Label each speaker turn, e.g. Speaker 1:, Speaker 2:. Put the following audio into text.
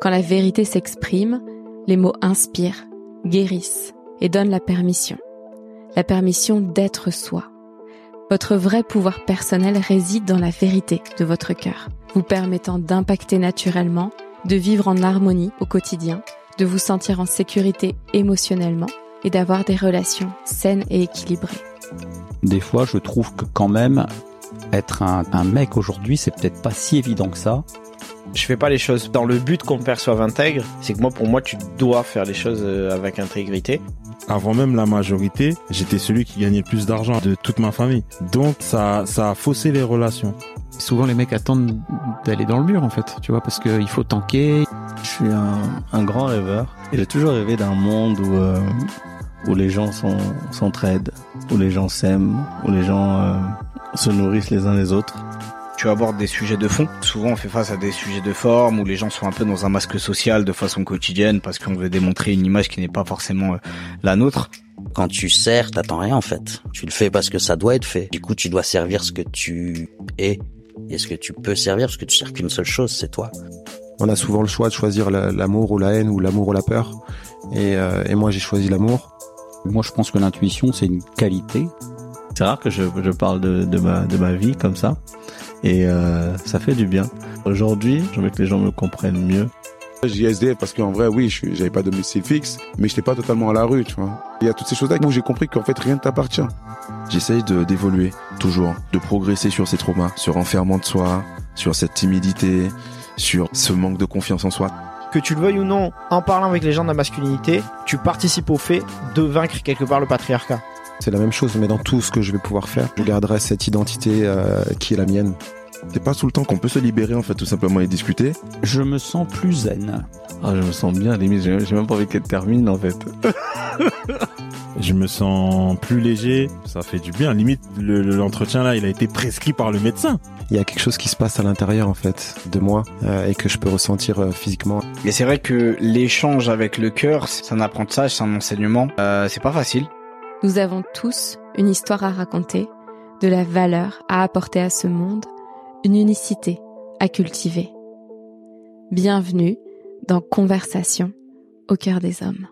Speaker 1: Quand la vérité s'exprime, les mots inspirent, guérissent et donnent la permission. La permission d'être soi. Votre vrai pouvoir personnel réside dans la vérité de votre cœur, vous permettant d'impacter naturellement, de vivre en harmonie au quotidien, de vous sentir en sécurité émotionnellement et d'avoir des relations saines et équilibrées.
Speaker 2: Des fois, je trouve que quand même, être un, mec aujourd'hui, c'est peut-être pas si évident que ça.
Speaker 3: Je fais pas les choses dans le but qu'on perçoive intègre. C'est que moi, pour moi, tu dois faire les choses euh, avec intégrité.
Speaker 4: Avant même la majorité, j'étais celui qui gagnait le plus d'argent de toute ma famille. Donc ça, ça a faussé les relations.
Speaker 5: Souvent les mecs attendent d'aller dans le mur en fait, tu vois, parce qu'il faut tanker.
Speaker 6: Je suis un, grand rêveur. J'ai toujours rêvé d'un monde où euh, où les gens s'entraident, où les gens s'aiment, où les gens euh, se nourrissent les uns les autres.
Speaker 3: Tu abordes des sujets de fond. Souvent, on fait face à des sujets de forme où les gens sont un peu dans un masque social de façon quotidienne parce qu'on veut démontrer une image qui n'est pas forcément euh, la nôtre.
Speaker 7: Quand tu sers, t'attends rien en fait. Tu le fais parce que ça doit être fait. Du coup, tu dois servir ce que tu es et ce que tu peux servir parce que tu sers qu'une seule chose, c'est toi.
Speaker 8: On a souvent le choix de choisir l'amour ou la haine ou l'amour ou la peur. Et, euh, et moi, j'ai choisi l'amour.
Speaker 2: Moi, je pense que l'intuition, c'est une qualité.
Speaker 6: C'est rare que je, je parle de, de, ma, de ma vie comme ça. Et euh, ça fait du bien. Aujourd'hui, je veux que les gens me comprennent mieux.
Speaker 9: J'ai SDF parce qu'en vrai, oui, j'avais pas de domicile fixe, mais j'étais pas totalement à la rue, tu vois. Il y a toutes ces choses-là où j'ai compris qu'en fait, rien ne t'appartient.
Speaker 10: J'essaye d'évoluer, toujours, de progresser sur ces traumas, sur l'enfermement de soi, sur cette timidité, sur ce manque de confiance en soi
Speaker 3: que tu le veuilles ou non, en parlant avec les gens de la masculinité, tu participes au fait de vaincre quelque part le patriarcat.
Speaker 8: C'est la même chose, mais dans tout ce que je vais pouvoir faire, je garderai cette identité euh, qui est la mienne.
Speaker 10: C'est pas tout le temps qu'on peut se libérer en fait, tout simplement et discuter.
Speaker 2: Je me sens plus zen.
Speaker 6: Ah, je me sens bien, limite, j'ai même pas envie qu'elle termine en fait.
Speaker 4: je me sens plus léger, ça fait du bien. Limite, l'entretien là, il a été prescrit par le médecin.
Speaker 8: Il y a quelque chose qui se passe à l'intérieur en fait de moi euh, et que je peux ressentir euh, physiquement.
Speaker 3: Et c'est vrai que l'échange avec le cœur, c'est un apprentissage, c'est un enseignement. Euh, c'est pas facile.
Speaker 1: Nous avons tous une histoire à raconter, de la valeur à apporter à ce monde, une unicité à cultiver. Bienvenue dans Conversation au cœur des hommes.